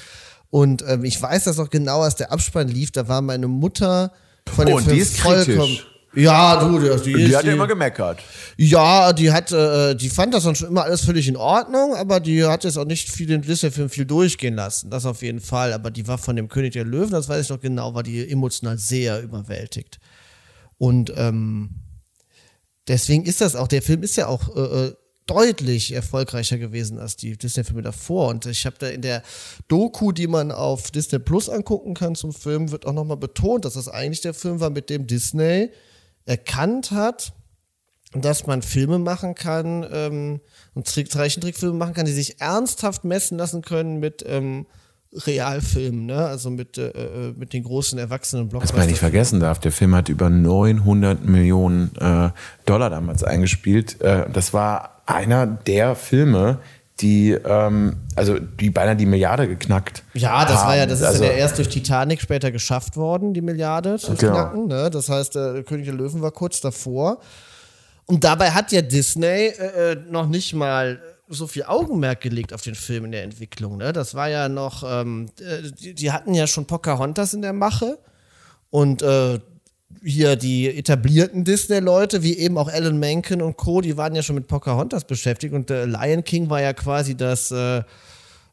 Und ähm, ich weiß das noch genau, als der Abspann lief, da war meine Mutter von dem oh, Film vollkommen. Ja, du, die, die, die hat ja immer gemeckert. Ja, die hat, äh, die fand das dann schon immer alles völlig in Ordnung, aber die hat jetzt auch nicht viel den Disney-Film viel durchgehen lassen. Das auf jeden Fall. Aber die war von dem König der Löwen, das weiß ich noch genau, war die emotional sehr überwältigt. Und ähm, deswegen ist das auch, der Film ist ja auch äh, äh deutlich erfolgreicher gewesen als die Disney-Filme davor. Und ich habe da in der Doku, die man auf Disney Plus angucken kann zum Film, wird auch nochmal betont, dass das eigentlich der Film war, mit dem Disney erkannt hat, dass man Filme machen kann ähm, und Zeichentrickfilme machen kann, die sich ernsthaft messen lassen können mit ähm, Realfilmen, ne? also mit, äh, äh mit den großen erwachsenen Blockbustern. Was man nicht vergessen darf, der Film hat über 900 Millionen äh, Dollar damals eingespielt. Äh, das war einer der Filme, die, ähm, also die beinahe die Milliarde geknackt. Ja, das haben. war ja, das ist also, ja erst durch Titanic später geschafft worden, die Milliarde zu genau. knacken. Ne? Das heißt, der König der Löwen war kurz davor. Und dabei hat ja Disney äh, äh, noch nicht mal so viel Augenmerk gelegt auf den Film in der Entwicklung. Ne? Das war ja noch, ähm, äh, die, die, hatten ja schon Pocahontas in der Mache. Und äh, hier die etablierten Disney-Leute, wie eben auch Alan Menken und Co., die waren ja schon mit Pocahontas beschäftigt und äh, Lion King war ja quasi das äh,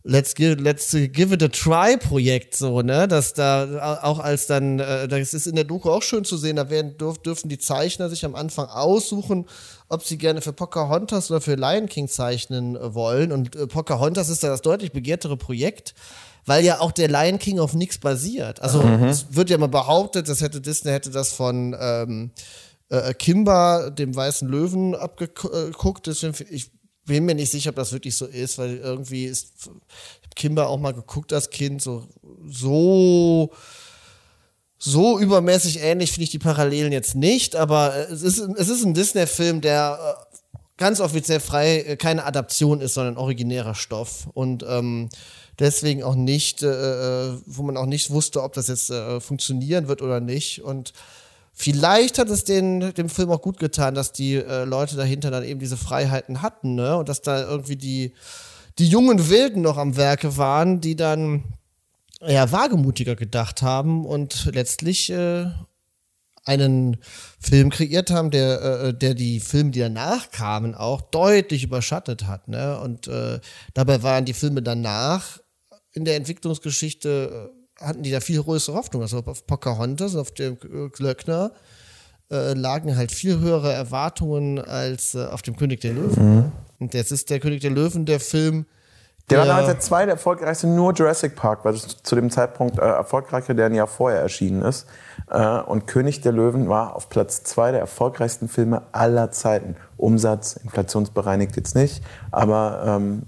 Let's give, let's give it a try Projekt so, ne, dass da auch als dann, äh, das ist in der Doku auch schön zu sehen, da werden, dürf, dürfen die Zeichner sich am Anfang aussuchen, ob sie gerne für Pocahontas oder für Lion King zeichnen äh, wollen. Und äh, Pocahontas ist da das deutlich begehrtere Projekt weil ja auch der Lion King auf nichts basiert. Also mhm. es wird ja mal behauptet, das hätte Disney hätte das von ähm, äh, Kimba, dem weißen Löwen, abgeguckt. Deswegen, ich bin mir nicht sicher, ob das wirklich so ist, weil irgendwie ist Kimba auch mal geguckt als Kind, so, so, so übermäßig ähnlich finde ich die Parallelen jetzt nicht, aber es ist, es ist ein Disney-Film, der äh, ganz offiziell frei äh, keine Adaption ist, sondern originärer Stoff. Und ähm, deswegen auch nicht, äh, äh, wo man auch nicht wusste, ob das jetzt äh, funktionieren wird oder nicht. Und vielleicht hat es den, dem Film auch gut getan, dass die äh, Leute dahinter dann eben diese Freiheiten hatten, ne? Und dass da irgendwie die, die jungen Wilden noch am Werke waren, die dann ja wagemutiger gedacht haben und letztlich äh, einen Film kreiert haben, der, äh, der die Filme, die danach kamen, auch deutlich überschattet hat. Ne? Und äh, dabei waren die Filme danach in der Entwicklungsgeschichte äh, hatten die da viel größere Hoffnung. Also auf Pocahontas, auf dem Glöckner äh, lagen halt viel höhere Erwartungen als äh, auf dem König der Löwen. Mhm. Und jetzt ist der König der Löwen der Film. Der, der war damals der zweite erfolgreichste, nur Jurassic Park, weil das zu dem Zeitpunkt äh, erfolgreicher, der ein Jahr vorher erschienen ist. Äh, und König der Löwen war auf Platz zwei der erfolgreichsten Filme aller Zeiten. Umsatz, inflationsbereinigt jetzt nicht, aber ähm,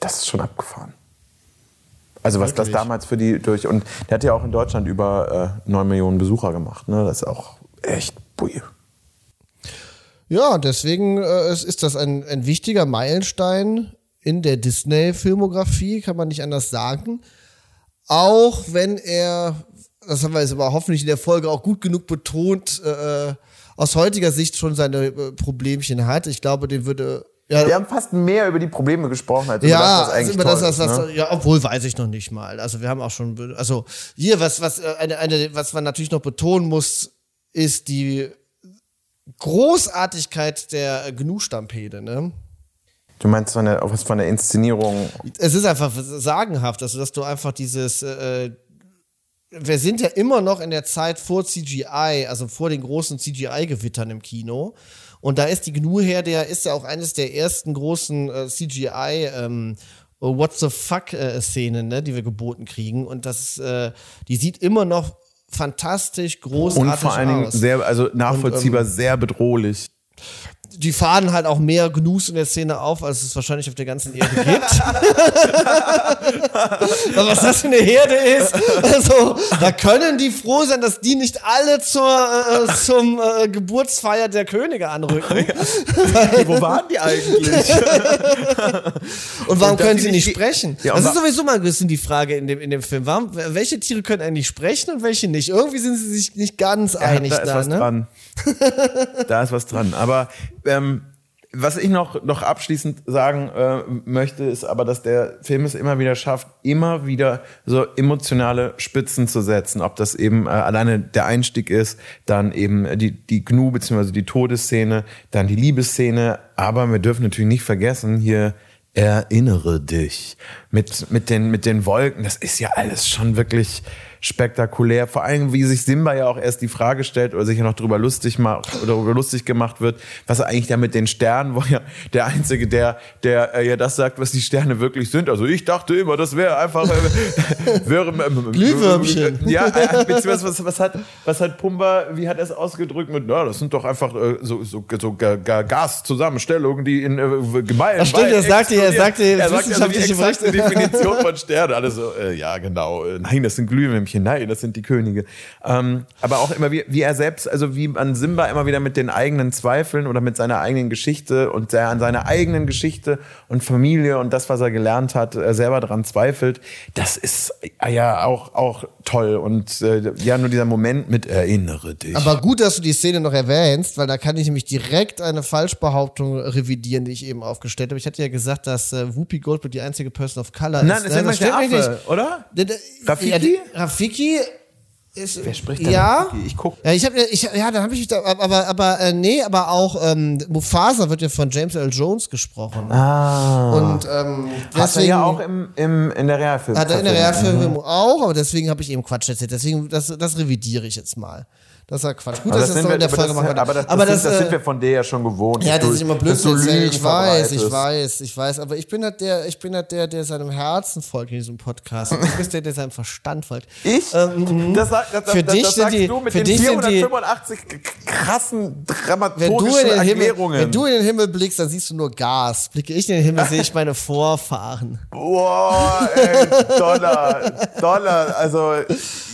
das ist schon abgefahren. Also was Wirklich? das damals für die durch und der hat ja auch in Deutschland über äh, 9 Millionen Besucher gemacht. Ne? Das ist auch echt bui. Ja, deswegen äh, ist das ein, ein wichtiger Meilenstein in der Disney-Filmografie, kann man nicht anders sagen. Auch wenn er, das haben wir jetzt aber hoffentlich in der Folge auch gut genug betont, äh, aus heutiger Sicht schon seine äh, Problemchen hat. Ich glaube, den würde ja, wir haben fast mehr über die Probleme gesprochen, als über ja, das, was eigentlich über das, was, was, ne? Ja, obwohl weiß ich noch nicht mal. Also wir haben auch schon, also hier, was, was, äh, eine, eine, was man natürlich noch betonen muss, ist die Großartigkeit der Gnu-Stampede, ne? Du meinst von der, was von der Inszenierung? Es ist einfach sagenhaft, also dass du einfach dieses, äh, wir sind ja immer noch in der Zeit vor CGI, also vor den großen CGI-Gewittern im Kino. Und da ist die GNU her, der ist ja auch eines der ersten großen äh, CGI ähm, What the fuck äh, ne, die wir geboten kriegen. Und das, äh, die sieht immer noch fantastisch großartig aus. Und vor allen Dingen sehr, also nachvollziehbar, Und, ähm, sehr bedrohlich die fahren halt auch mehr Gnus in der Szene auf, als es wahrscheinlich auf der ganzen Erde gibt. was das für eine Herde ist. Also, da können die froh sein, dass die nicht alle zur, äh, zum äh, Geburtsfeier der Könige anrücken. Ja. Wo waren die eigentlich? und warum und können sie nicht sprechen? Ja, das ist sowieso mal ein bisschen die Frage in dem, in dem Film. Warum, welche Tiere können eigentlich sprechen und welche nicht? Irgendwie sind sie sich nicht ganz einig da. Ist da was ne? dran. da ist was dran. Aber ähm, was ich noch, noch abschließend sagen äh, möchte, ist aber, dass der Film es immer wieder schafft, immer wieder so emotionale Spitzen zu setzen. Ob das eben äh, alleine der Einstieg ist, dann eben die, die Gnu bzw. die Todesszene, dann die Liebesszene. Aber wir dürfen natürlich nicht vergessen, hier erinnere dich mit, mit, den, mit den Wolken. Das ist ja alles schon wirklich spektakulär. Vor allem, wie sich Simba ja auch erst die Frage stellt oder sich ja noch darüber lustig macht oder darüber lustig gemacht wird, was er eigentlich da mit den Sternen, wo ja der Einzige, der, der äh, ja das sagt, was die Sterne wirklich sind. Also ich dachte immer, das wäre einfach äh, wäre, äh, Glühwürmchen. Ja, äh, beziehungsweise was, was hat was hat Pumba, wie hat er es ausgedrückt mit, na, das sind doch einfach äh, so, so, so Gaszusammenstellungen, die in äh, Gemeinden. Ach stimmt, er sagte, er sagte, er sagt also die Definition von Sternen. Alle so, äh, ja genau, äh, nein, das sind Glühwürmchen. Nein, das sind die Könige. Ähm, aber auch immer wie, wie er selbst, also wie an Simba immer wieder mit den eigenen Zweifeln oder mit seiner eigenen Geschichte und der an seiner eigenen Geschichte und Familie und das, was er gelernt hat, er selber daran zweifelt, das ist äh, ja auch, auch toll. Und äh, ja, nur dieser Moment mit erinnere dich. Aber gut, dass du die Szene noch erwähnst, weil da kann ich nämlich direkt eine Falschbehauptung revidieren, die ich eben aufgestellt habe. Ich hatte ja gesagt, dass äh, Whoopi Goldberg die einzige Person of Color Nein, ist. ist Nein, das der Affe, oder? Rafiki? Ja, Rafiki ist, Wer spricht da ja? Ich guck. Ja, ich habe ich, ja, dann habe ich da, aber aber äh, nee, aber auch ähm, Mufasa wird ja von James L. Jones gesprochen. Ah. Und ähm, deswegen, hat er ja auch im, im, in der Realfilm. Hat er in der Realfilm mhm. auch, aber deswegen habe ich eben Quatsch erzählt. Deswegen, das, das revidiere ich jetzt mal. Das ist ja Quatsch. Gut, aber dass das, das in der Folge machen Aber das, aber das, sind, das sind äh, wir von dir ja schon gewohnt. Ja, das ist immer Blödsinn. so ich weiß, ich weiß, ich weiß. Aber ich bin halt der, ich bin halt der, der seinem Herzen folgt in diesem Podcast. Und du bist der, der seinem Verstand folgt. Ich? Ähm, das, sag- das, für das, dich das sind sagst die- du mit für den dich sind die- 485 krassen wenn du, dramaturgischen in den Himmel, Erklärungen. wenn du in den Himmel blickst, dann siehst du nur Gas. Blicke ich in den Himmel, sehe ich meine Vorfahren. Boah, ey, Dollar, Dollar. Also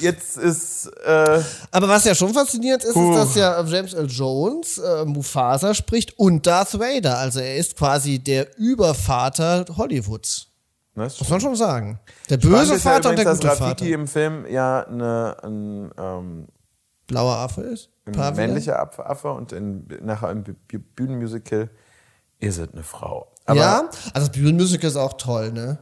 jetzt ist äh, Aber was ja schon faszinierend ist, Puh. ist, dass ja James L. Jones äh, Mufasa spricht und Darth Vader. Also er ist quasi der Übervater Hollywoods. Muss man schon sagen. Der böse ist ja Vater und der übrigens, gute dass Vater. im Film ja eine, ein, ähm, Blauer Affe ist. ein Pavian. männlicher Affe, und in, nachher im Bühnenmusical ist es eine Frau. Aber ja, also das Bühnenmusical ist auch toll, ne?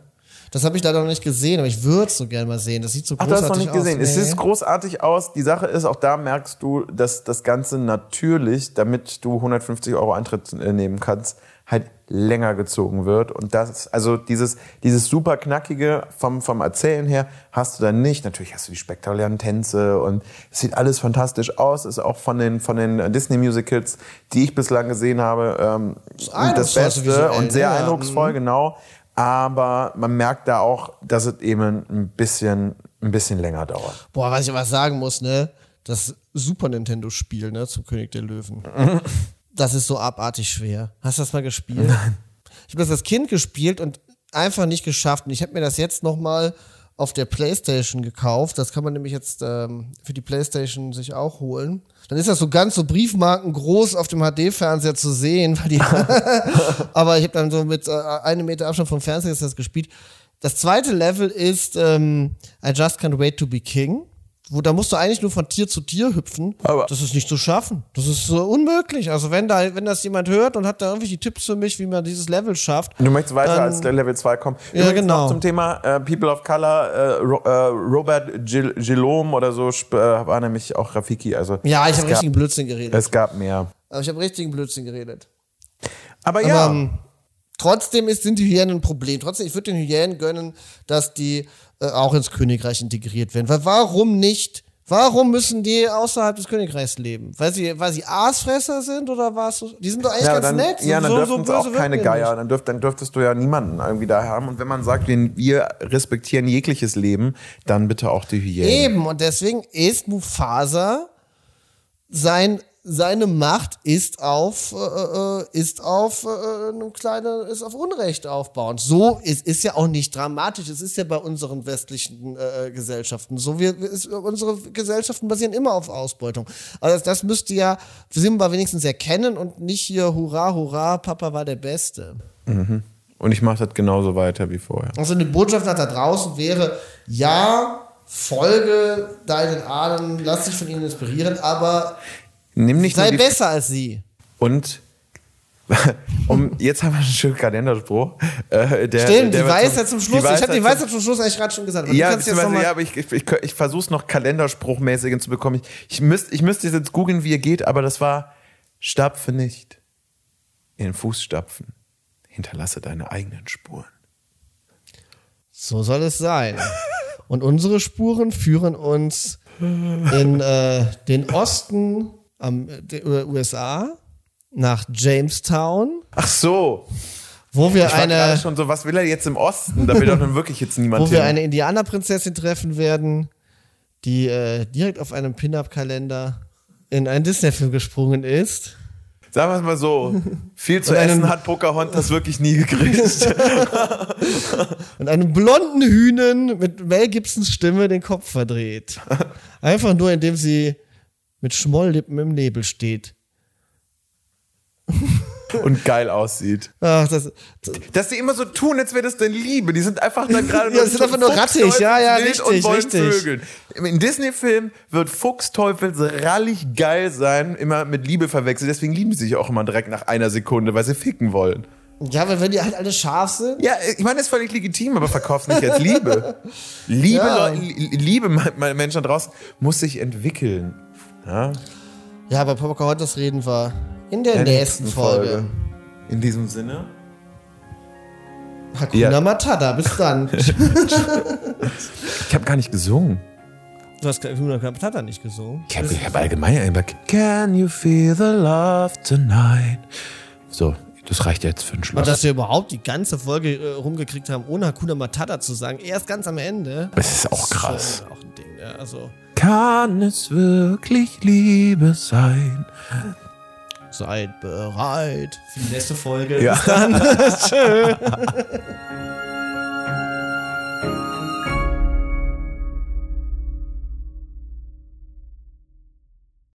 Das habe ich leider noch nicht gesehen, aber ich würde es so gerne mal sehen. Das sieht so Ach, du großartig hast noch nicht aus. gesehen. Es Nee. sieht großartig aus. Die Sache ist, auch da merkst du, dass das Ganze natürlich, damit du 150 Euro Eintritt äh, nehmen kannst, halt länger gezogen wird. Und das, also dieses, dieses super knackige vom, vom Erzählen her hast du dann nicht. Natürlich hast du die spektakulären Tänze und es sieht alles fantastisch aus. Ist auch von den, von den Disney-Musicals, die ich bislang gesehen habe, ähm, das Beste visuell, und sehr? Ja, eindrucksvoll, genau. Aber man merkt da auch, dass es eben ein bisschen, ein bisschen länger dauert. Boah, was ich aber sagen muss, ne? Das Super Nintendo-Spiel, ne, zum König der Löwen. Das ist so abartig schwer. Hast du das mal gespielt? Ich habe das als Kind gespielt und einfach nicht geschafft. Und ich habe mir das jetzt nochmal auf der Playstation gekauft. Das kann man nämlich jetzt ähm, für die Playstation sich auch holen. Dann ist das so ganz so Briefmarken groß auf dem HD-Fernseher zu sehen, weil die aber ich habe dann so mit äh, einem Meter Abstand vom Fernseher das gespielt. Das zweite Level ist ähm, I Just Can't Wait to Be King. Wo, da musst du eigentlich nur von Tier zu Tier hüpfen. Aber- das ist nicht zu schaffen. Das ist so unmöglich. Also wenn da, wenn das jemand hört und hat da irgendwelche Tipps für mich, wie man dieses Level schafft. Du möchtest weiter Dann- als Level 2 kommen. Ja, Übrigens genau. Noch zum Thema äh, People of Color, äh, Ro äh, Robert Gil Gillaume oder so äh, war nämlich auch Rafiki. Also Ja, ich habe richtigen Blödsinn geredet. Es gab mehr. Aber ich habe richtigen Blödsinn geredet. Aber ja, Aber, ähm, trotzdem ist, sind die Hyänen ein Problem. Trotzdem, ich würde den Hyänen gönnen, dass die äh, auch ins Königreich integriert werden. Weil warum nicht? Warum müssen die außerhalb des Königreichs leben? Weil sie, weil sie Aasfresser sind oder was? Die sind doch eigentlich ja, ganz dann, nett. ja, dann so, dürften so auch keine Geier. Dann, dürft, dann dürftest du ja niemanden irgendwie da haben. Und wenn man sagt, wir, wir respektieren jegliches Leben, dann bitte auch die Hyänen. Eben, und deswegen ist Mufasa sein seine Macht ist auf äh, äh, ist auf äh, einem kleinen ist auf Unrecht aufbauend. So ist ist ja auch nicht dramatisch. Es ist ja bei unseren westlichen äh, Gesellschaften so. Wir ist, unsere Gesellschaften basieren immer auf Ausbeutung. Also das müsste ja Simba wenigstens erkennen und nicht hier Hurra Hurra Papa war der Beste. Und ich mache das genauso weiter wie vorher. Also eine Botschaft nach da draußen wäre, ja, folge deinen Ahnen, lass dich von ihnen inspirieren, aber Nimm nicht sei besser als sie. und um, jetzt haben wir einen schönen Kalenderspruch. Äh, der, Stimmt, der die Weisheit zum Schluss. ich habe die zum- Weisheit zum Schluss eigentlich gerade schon gesagt. Ja, jetzt ja, aber ich, ich, ich, ich versuche es noch kalenderspruchmäßig zu bekommen. Ich, ich, müsst, ich müsste jetzt googeln, wie ihr geht, aber das war Stapfe nicht in den Fußstapfen. Hinterlasse deine eigenen Spuren. So soll es sein. Und unsere Spuren führen uns in äh, den Osten am, der USA nach Jamestown, Ach so. wo wir Ich war eine, schon so, was will er jetzt im Osten? Da will doch nun wirklich jetzt niemand wo wir hin. eine Indianerprinzessin treffen werden, die äh, direkt auf einem Pin-Up-Kalender in einen Disney-Film gesprungen ist. Sagen wir es mal so, viel zu einen- essen hat Pocahontas wirklich nie gekriegt. und einem blonden Hühnen mit Mel Gibsons Stimme den Kopf verdreht. Einfach nur, indem sie mit Schmolllippen im Nebel steht. und geil aussieht. Ach, das, Dass die immer so tun, als wäre das denn Liebe. Die sind einfach da gerade Ja, sind einfach nur rattig. Ja, ja, richtig, und wollen richtig. Vögeln. Im Disney-Film wird Fuchsteufels rallig geil sein, immer mit Liebe verwechselt. Deswegen lieben die sich auch immer direkt nach einer Sekunde, weil sie ficken wollen. ja, aber wenn die halt alle scharf sind. Ja, ich meine, das ist völlig legitim, aber verkauf's nicht als Liebe. Liebe, Ja. Leu- Li- Liebe, meine Menschen da draußen, muss sich entwickeln. Ja? Ja, aber Pocahontas reden wir in der nächsten Folge. In diesem Sinne. Hakuna Ja. Matata, bis dann. Ich habe gar nicht gesungen. du hast Hakuna Matata nicht gesungen. Ich habe hab allgemein einfach. Can you feel the love tonight? So, das reicht jetzt für einen Und Schluss. dass wir überhaupt die ganze Folge äh, rumgekriegt haben, ohne Hakuna Matata zu sagen, erst ganz am Ende. Das ist auch krass. Schon auch ein Ding, ja. Also, Kann es wirklich Liebe sein? seid bereit für die nächste Folge. Ja. Bis dann. Tschö.